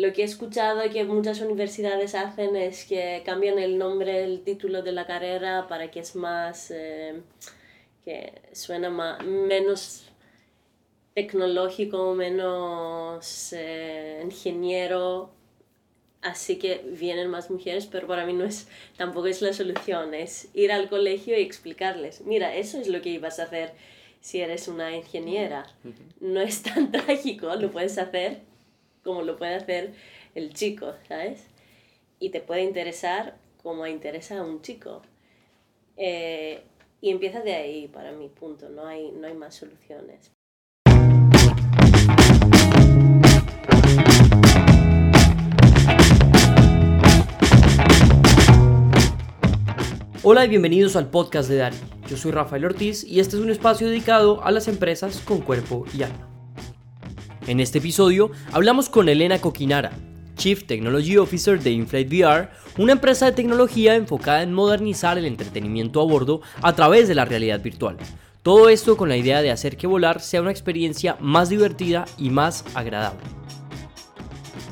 lo que he escuchado que muchas universidades hacen es que cambian el nombre, el título de la carrera para que es más, eh, que suena más, menos tecnológico, menos eh, ingeniero, así que vienen más mujeres, pero para mí no es, tampoco es la solución, es ir al colegio y explicarles, mira, eso es lo que ibas a hacer si eres una ingeniera. No es tan trágico, lo puedes hacer como lo puede hacer el chico, ¿sabes? Y te puede interesar como interesa a un chico. Eh, y empieza de ahí, para mi punto, no hay, no hay más soluciones. Hola y bienvenidos al podcast de Dari. Yo soy Rafael Ortiz y este es un espacio dedicado a las empresas con cuerpo y alma. En este episodio hablamos con Elena Coquinara, Chief Technology Officer de Inflate VR, una empresa de tecnología enfocada en modernizar el entretenimiento a bordo a través de la realidad virtual. Todo esto con la idea de hacer que volar sea una experiencia más divertida y más agradable.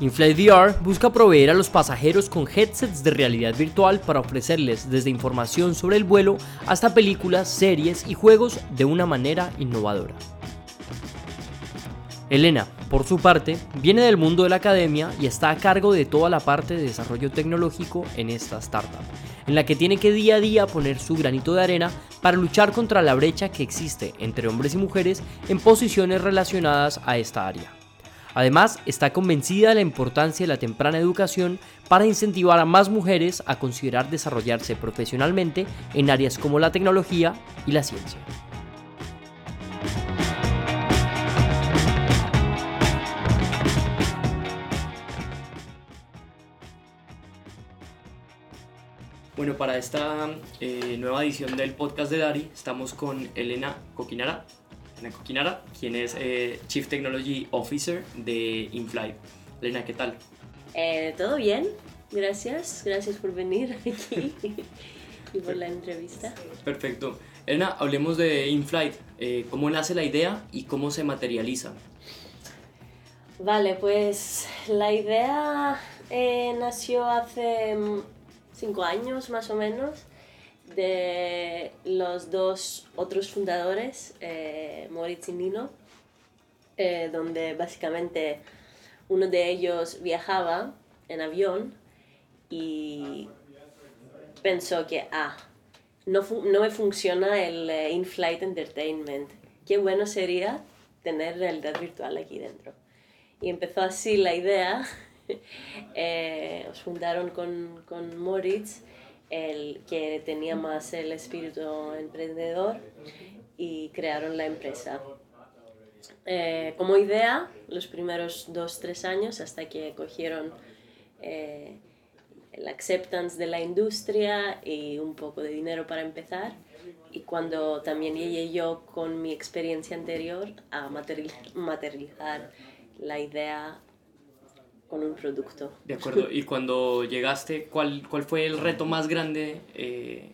Inflate VR busca proveer a los pasajeros con headsets de realidad virtual para ofrecerles desde información sobre el vuelo hasta películas, series y juegos de una manera innovadora. Elena, por su parte, viene del mundo de la academia y está a cargo de toda la parte de desarrollo tecnológico en esta startup, en la que tiene que día a día poner su granito de arena para luchar contra la brecha que existe entre hombres y mujeres en posiciones relacionadas a esta área. Además, está convencida de la importancia de la temprana educación para incentivar a más mujeres a considerar desarrollarse profesionalmente en áreas como la tecnología y la ciencia. Bueno, para esta eh, nueva edición del podcast de Dari estamos con Elena Coquinara, Elena Coquinara quien es eh, Chief Technology Officer de InFly. Elena, ¿qué tal? Eh, Todo bien, gracias, gracias por venir aquí y por la entrevista. Perfecto. Elena, hablemos de InFlight. ¿Cómo nace la idea y cómo se materializa? Vale, pues la idea nació hace cinco años más o menos, de los dos otros fundadores, eh, Moritz y Nino, eh, donde básicamente uno de ellos viajaba en avión y pensó que, ah, no, no me funciona el eh, in-flight entertainment. Qué bueno sería tener realidad virtual aquí dentro. Y empezó así la idea eh, os fundaron con, con Moritz, el que tenía más el espíritu emprendedor, y crearon la empresa. Eh, como idea, los primeros dos, tres años, hasta que cogieron eh, el acceptance de la industria y un poco de dinero para empezar, y cuando también llegué yo con mi experiencia anterior a materializar la idea con un producto. De acuerdo. Y cuando llegaste, ¿cuál, cuál fue el reto más grande? Eh?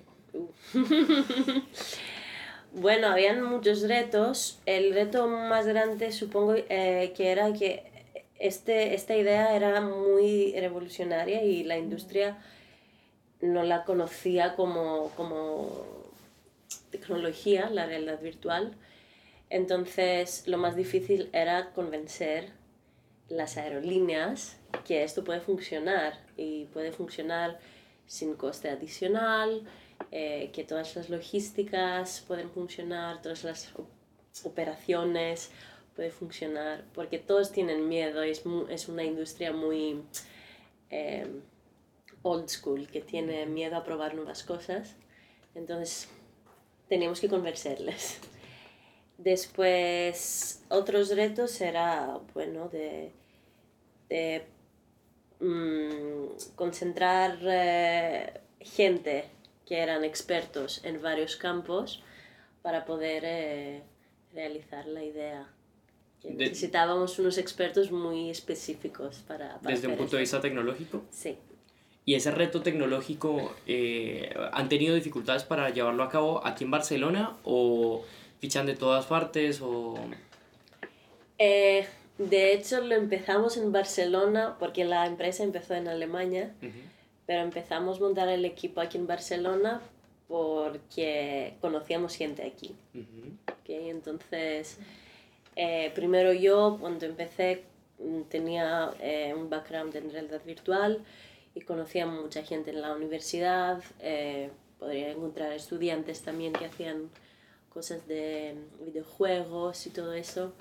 bueno, habían muchos retos. El reto más grande supongo eh, que era que este, esta idea era muy revolucionaria y la industria no la conocía como, como tecnología, la realidad virtual. Entonces lo más difícil era convencer las aerolíneas que esto puede funcionar y puede funcionar sin coste adicional, eh, que todas las logísticas pueden funcionar, todas las operaciones pueden funcionar, porque todos tienen miedo, es, es una industria muy eh, old school, que tiene miedo a probar nuevas cosas, entonces teníamos que convencerles. Después, otros retos era, bueno, de, mm, concentrar eh, gente que eran expertos en varios campos para poder eh, realizar la idea. necesitábamos unos expertos muy específicos para... Desde un punto de vista tecnológico. Sí. ¿Y ese reto tecnológico eh, han tenido dificultades para llevarlo a cabo aquí en Barcelona o fichan de todas partes o...? Eh, De hecho, lo empezamos en Barcelona porque la empresa empezó en Alemania, pero empezamos a montar el equipo aquí en Barcelona porque conocíamos gente aquí. ¿okay? Entonces, eh, primero yo, cuando empecé, mm, tenía eh, un background en realidad virtual y conocía mucha gente en la universidad. Eh, podría encontrar estudiantes también que hacían cosas de videojuegos y todo eso.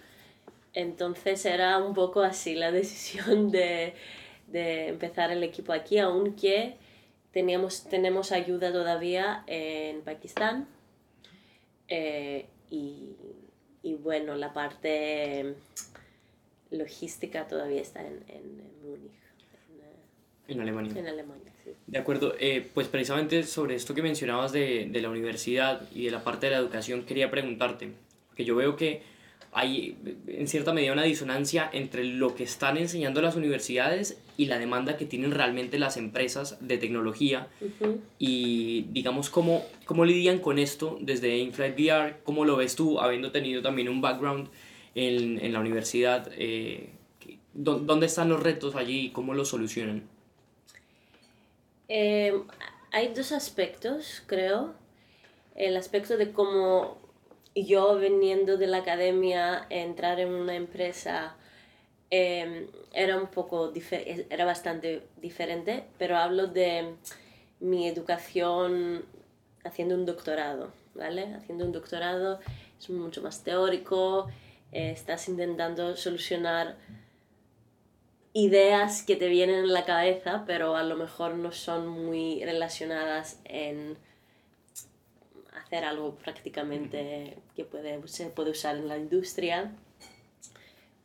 Entonces era un poco así la decisión de, de empezar el equipo aquí, aunque teníamos, tenemos ayuda todavía en Pakistán. Eh, y, y, bueno, la parte logística todavía está en, en, Múnich. En, Alemania. En Alemania, sí. De acuerdo, eh, pues precisamente sobre esto que mencionabas de, de, la universidad y de la parte de la educación, quería preguntarte, que yo veo que hay en cierta medida una disonancia entre lo que están enseñando las universidades y la demanda que tienen realmente las empresas de tecnología y digamos cómo, cómo lidian con esto desde Inflight VR, cómo lo ves tú habiendo tenido también un background en, en la universidad, eh, ¿dónde están los retos allí y cómo los solucionan? Eh, hay dos aspectos, creo. El aspecto de cómo yo veniendo de la academia, entrar en una empresa em, era un poco, era bastante diferente, pero hablo de mi educación haciendo un doctorado, ¿vale? Haciendo un doctorado es mucho más teórico, eh, estás intentando solucionar ideas que te vienen en la cabeza, pero a lo mejor no son muy relacionadas en hacer algo prácticamente que puede, se puede usar en la industria,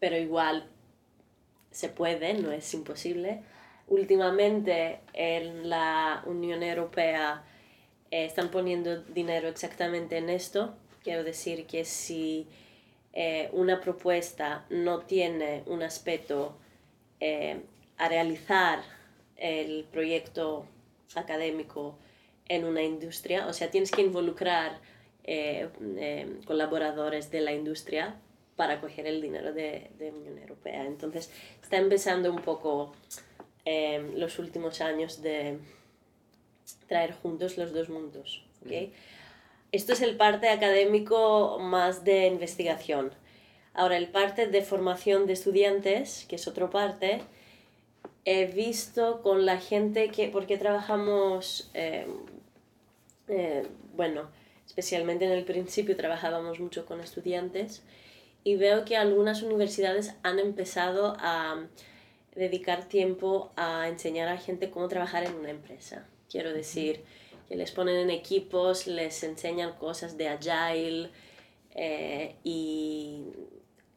pero igual se puede, no es imposible. Últimamente en la Unión Europea eh, están poniendo dinero exactamente en esto. Quiero decir que si eh, una propuesta no tiene un aspecto eh, a realizar el proyecto académico en una industria, o sea, tienes que involucrar eh, eh, colaboradores de la industria para coger el dinero de, de Unión Europea. Entonces, está empezando un poco eh, los últimos años de traer juntos los dos mundos. ¿okay? Esto es el parte académico más de investigación. Ahora, el parte de formación de estudiantes, que es otra parte, he visto con la gente que, porque trabajamos eh, bueno, especialmente en el principio trabajábamos mucho con estudiantes y veo que algunas universidades han empezado a dedicar tiempo a enseñar a gente cómo trabajar en una empresa. Quiero decir, que les ponen en equipos, les enseñan cosas de agile eh, y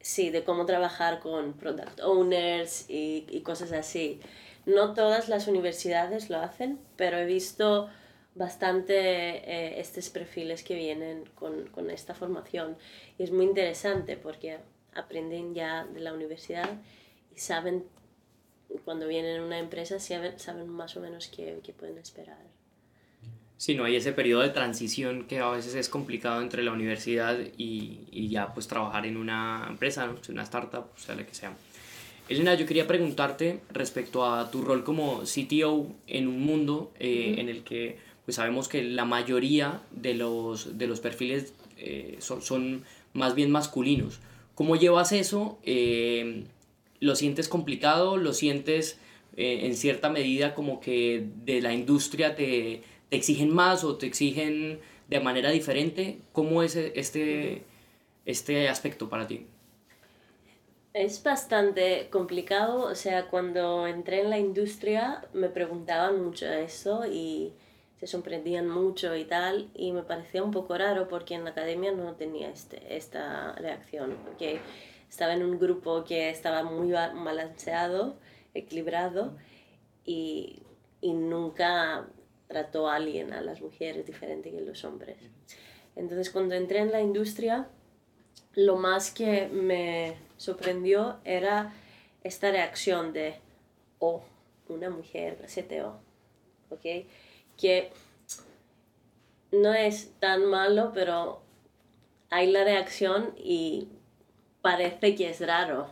sí, de cómo trabajar con product owners y, y cosas así. No todas las universidades lo hacen, pero he visto bastante eh, estos perfiles que vienen con, con, esta formación. Y es muy interesante porque aprenden ya de la universidad y saben, cuando vienen a una empresa, saben, saben más o menos qué, qué pueden esperar. Sí, no hay ese periodo de transición que a veces es complicado entre la universidad y, y ya pues trabajar en una empresa, ¿no? una startup, o sea, lo que sea. Elena, yo quería preguntarte respecto a tu rol como CTO en un mundo eh, en el que pues sabemos que la mayoría de los, de los perfiles eh, son, son, más bien masculinos. ¿Cómo llevas eso? Eh, ¿Lo sientes complicado? ¿Lo sientes eh, en cierta medida como que de la industria te, te, exigen más o te exigen de manera diferente? ¿Cómo es este, este aspecto para ti? Es bastante complicado, o sea, cuando entré en la industria me preguntaban mucho eso y se sorprendían mucho y tal, y me parecía un poco raro porque en la academia no tenía este, esta reacción, porque estaba en un grupo que estaba muy balanceado, equilibrado, y, y nunca trató a alguien, a las mujeres, diferente que los hombres. Entonces cuando entré en la industria, lo más que me sorprendió era esta reacción de, oh, una mujer CTO, ¿ok? que no es tan malo, pero hay la reacción y parece que es raro.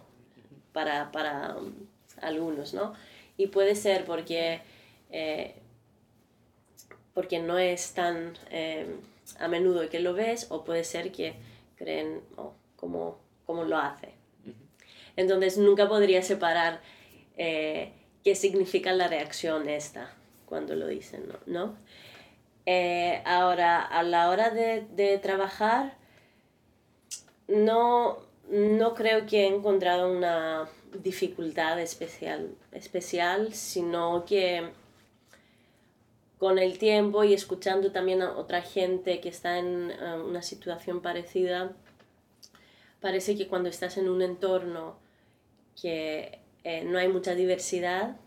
para, para um, algunos, ¿no? Y puede ser porque, eh, porque no es tan eh, a menudo que lo ves o puede ser que creen oh, cómo, cómo lo hace. Entonces nunca podría separar eh, qué significa la reacción esta cuando lo dicen, ¿no? Eh, ahora, a la hora de, de trabajar, no, no creo que he encontrado una dificultad especial, especial, sino que con el tiempo y escuchando también a otra gente que está en eh, una situación parecida, parece que cuando estás en un entorno que eh, no hay mucha diversidad,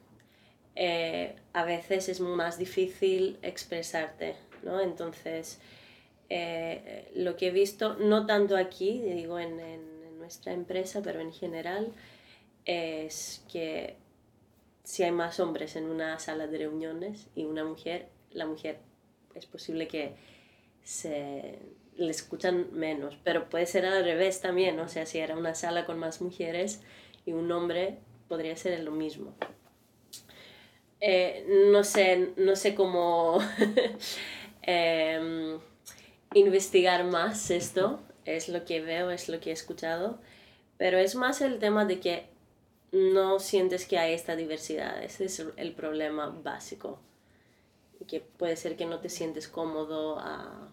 eh, a veces es más difícil expresarte, ¿no? Entonces, eh, lo que he visto, no tanto aquí, digo en, en, nuestra empresa, pero en general, es que si hay más hombres en una sala de reuniones y una mujer, la mujer es posible que se le escuchan menos, pero puede ser al revés también, o sea, si era una sala con más mujeres y un hombre, podría ser lo mismo. Eh, no, sé, no sé cómo em, investigar más esto, es lo que veo, es lo que he escuchado, pero es más el tema de que no sientes que hay esta diversidad, ese es el problema básico, que puede ser que no te sientes cómodo a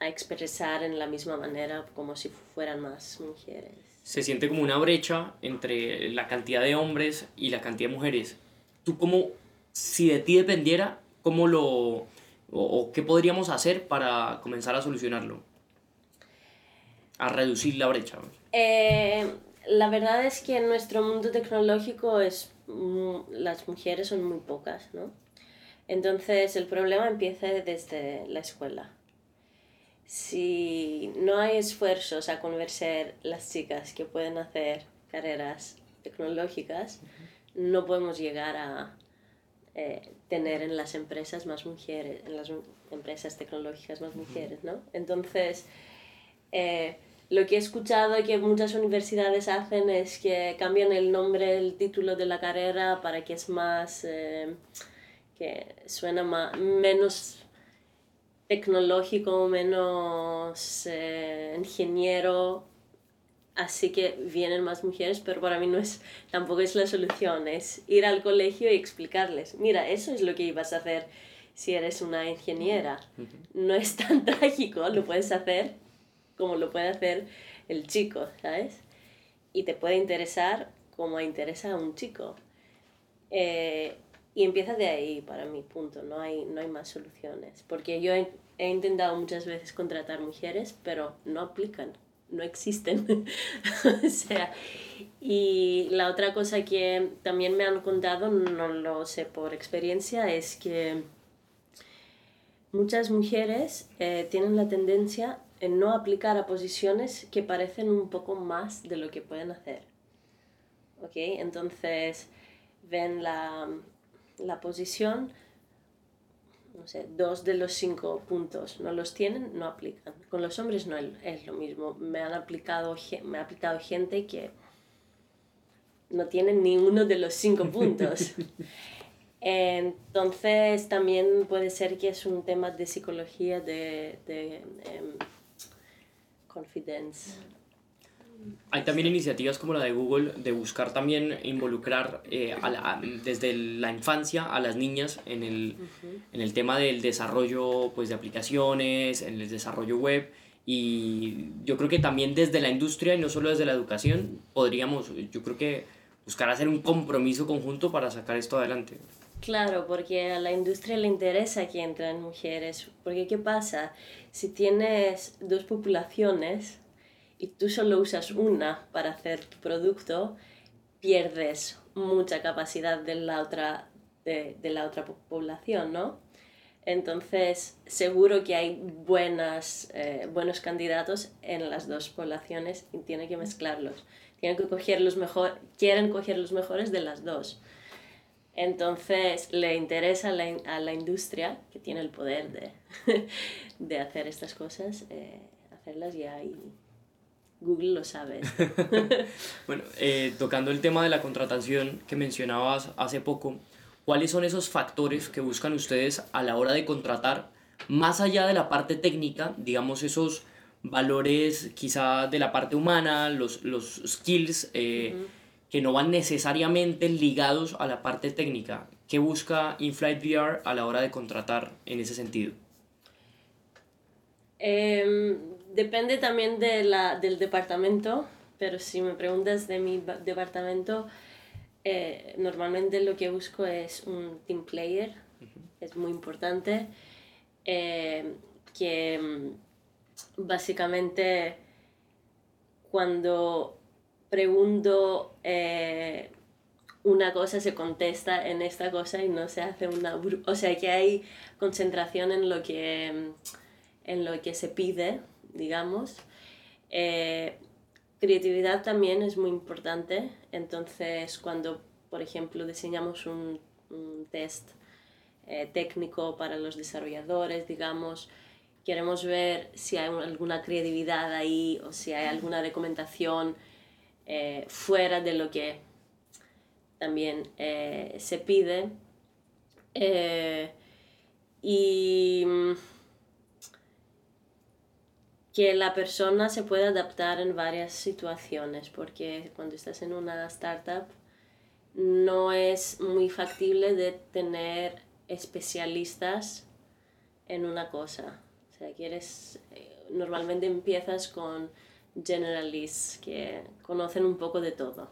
a expresar en la misma manera como si fueran más mujeres. Se siente como una brecha entre la cantidad de hombres y la cantidad de mujeres. ¿Tú cómo, si de ti dependiera, cómo lo, o, qué podríamos hacer para comenzar a solucionarlo? A reducir la brecha. Eh, la verdad es que en nuestro mundo tecnológico es, las mujeres son muy pocas, ¿no? Entonces el problema empieza desde la escuela si no hay esfuerzos a convencer las chicas que pueden hacer carreras tecnológicas, no podemos llegar a eh, tener en las empresas más mujeres, en las empresas tecnológicas más mujeres, ¿no? Entonces, eh, lo que he escuchado que muchas universidades hacen es que cambian el nombre, el título de la carrera para que es más, eh, que suena más, menos tecnológico, menos eh, ingeniero, así que vienen más mujeres, pero para mí no es, tampoco es la solución, es ir al colegio y explicarles, mira, eso es lo que ibas a hacer si eres una ingeniera. No es tan trágico, lo puedes hacer como lo puede hacer el chico, ¿sabes? Y te puede interesar como interesa a un chico. Eh, y empieza de ahí para mi punto, no hay, no hay más soluciones. Porque yo he, intentado muchas veces contratar mujeres, pero no aplican, no existen. o sea, y la otra cosa que también me han contado, no lo sé por experiencia, es que muchas mujeres eh, tienen la tendencia en no aplicar a posiciones que parecen un poco más de lo que pueden hacer. ¿Ok? Entonces ven la, la posición, no sé, dos de los cinco puntos no los tienen, no aplican. Con los hombres no es lo mismo. Me han aplicado, me ha aplicado gente que no tiene ni uno de los cinco puntos. Entonces también puede ser que es un tema de psicología, de, de em, confidence. Hay también iniciativas como la de Google de buscar también involucrar eh, desde la infancia a las niñas en el, en el tema del desarrollo pues, de aplicaciones, en el desarrollo web. Y yo creo que también desde la industria y no solo desde la educación podríamos, yo creo que buscar hacer un compromiso conjunto para sacar esto adelante. Claro, porque a la industria le interesa que entren mujeres. Porque ¿qué pasa? Si tienes dos poblaciones, y tú solo usas una para hacer tu producto, pierdes mucha capacidad de la otra, de, de la otra población, ¿no? Entonces, seguro que hay buenas, eh, buenos candidatos en las dos poblaciones y tienen que mezclarlos. Tienen que coger los mejor, quieren coger los mejores de las dos. Entonces, le interesa a la, a la industria, que tiene el poder de, de hacer estas cosas, eh, hacerlas ya y Google lo sabe. bueno, eh, tocando el tema de la contratación que mencionabas hace poco, ¿cuáles son esos factores que buscan ustedes a la hora de contratar, más allá de la parte técnica, digamos esos valores quizá de la parte humana, los, los skills eh, que no van necesariamente ligados a la parte técnica? ¿Qué busca InFlight VR a la hora de contratar en ese sentido? Em, depende también de la, del departamento, pero si me preguntas de mi departamento, eh, normalmente lo que busco es un team player, es muy importante, eh, que mm, básicamente cuando pregunto eh, una cosa se contesta en esta cosa y no se hace una... O sea que hay concentración en lo que, en lo que se pide digamos. Eh, creatividad también es muy importante, entonces cuando, por ejemplo, diseñamos un, test eh, técnico para los desarrolladores, digamos, queremos ver si hay alguna creatividad ahí o si hay alguna recomendación eh, fuera de lo que también se pide. y que la persona se pueda adaptar en varias situaciones, porque cuando estás en una startup no es muy factible de tener especialistas en una cosa. O sea, quieres, eh, normalmente empiezas con generalists que conocen un poco de todo.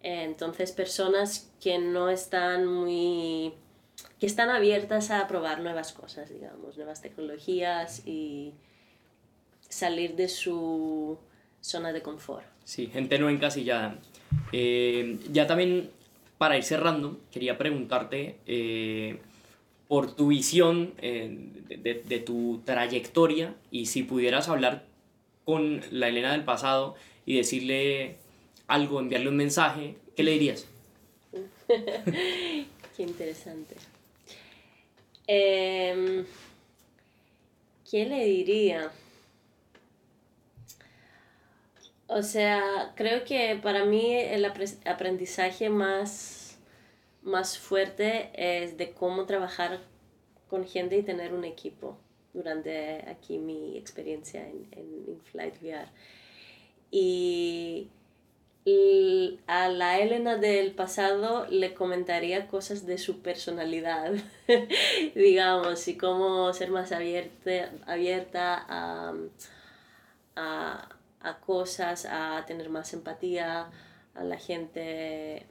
Entonces, personas que no están muy que están abiertas a probar nuevas cosas, digamos, nuevas tecnologías y, salir de su zona de confort. Sí, gente no encasillada. Eh, ya también, para ir cerrando, quería preguntarte eh, por tu visión eh, de, de, tu trayectoria y si pudieras hablar con la Elena del pasado y decirle algo, enviarle un mensaje, ¿qué le dirías? Qué interesante. Em, ¿Qué le diría? O sea, creo que para mí el aprendizaje más, más fuerte es de cómo trabajar con gente y tener un equipo durante aquí mi experiencia en, en, Flight VR. Y a la Elena del pasado le comentaría cosas de su personalidad, digamos, y cómo ser más abierta, abierta a, a a cosas, a tener más empatía a la gente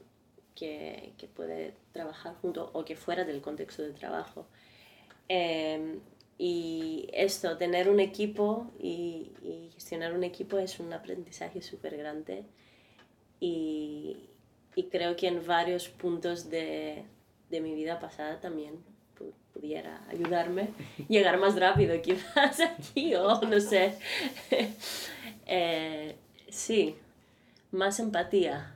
que, que puede trabajar junto o que fuera del contexto de trabajo. Em, y esto, tener un equipo y, y, gestionar un equipo es un aprendizaje súper grande y, y, creo que en varios puntos de, de mi vida pasada también pudiera ayudarme llegar más rápido quizás aquí o no sé eh, sí, más empatía.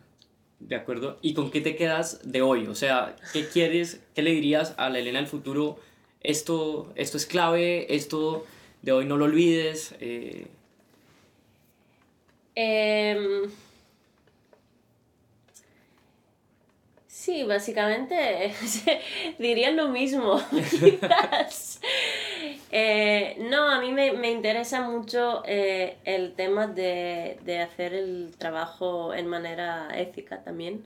De acuerdo. ¿Y con qué te quedas de hoy? O sea, ¿qué quieres, qué le dirías a la Elena del futuro? Esto, esto es clave, esto de hoy no lo olvides. Eh... Em, sí, básicamente diría lo mismo, quizás. Eh, no, a mí me, me interesa mucho eh, el tema de, de, hacer el trabajo en manera ética también,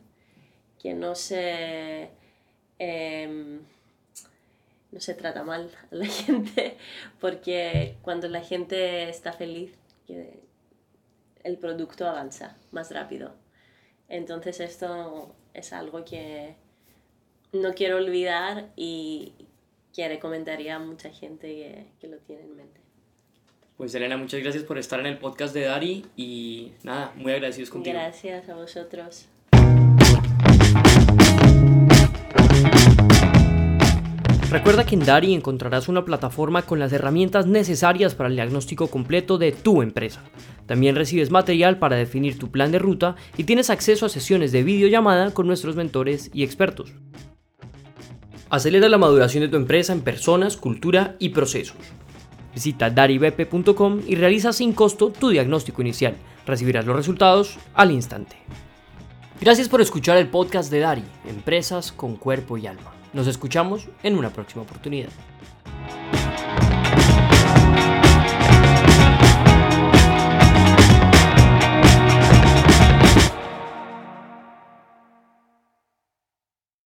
que no se, em, no se trata mal a la gente, porque cuando la gente está feliz, el producto avanza más rápido. Entonces esto es algo que no quiero olvidar y, que recomendaría a mucha gente que, que lo tiene en mente. Pues Elena, muchas gracias por estar en el podcast de Dari y nada, muy agradecidos contigo. Gracias a vosotros. Recuerda que en Dari encontrarás una plataforma con las herramientas necesarias para el diagnóstico completo de tu empresa. También recibes material para definir tu plan de ruta y tienes acceso a sesiones de videollamada con nuestros mentores y expertos. Acelera la maduración de tu empresa en personas, cultura y procesos. Visita daribp.com y realiza sin costo tu diagnóstico inicial. Recibirás los resultados al instante. Gracias por escuchar el podcast de Dari, Empresas con Cuerpo y Alma. Nos escuchamos en una próxima oportunidad.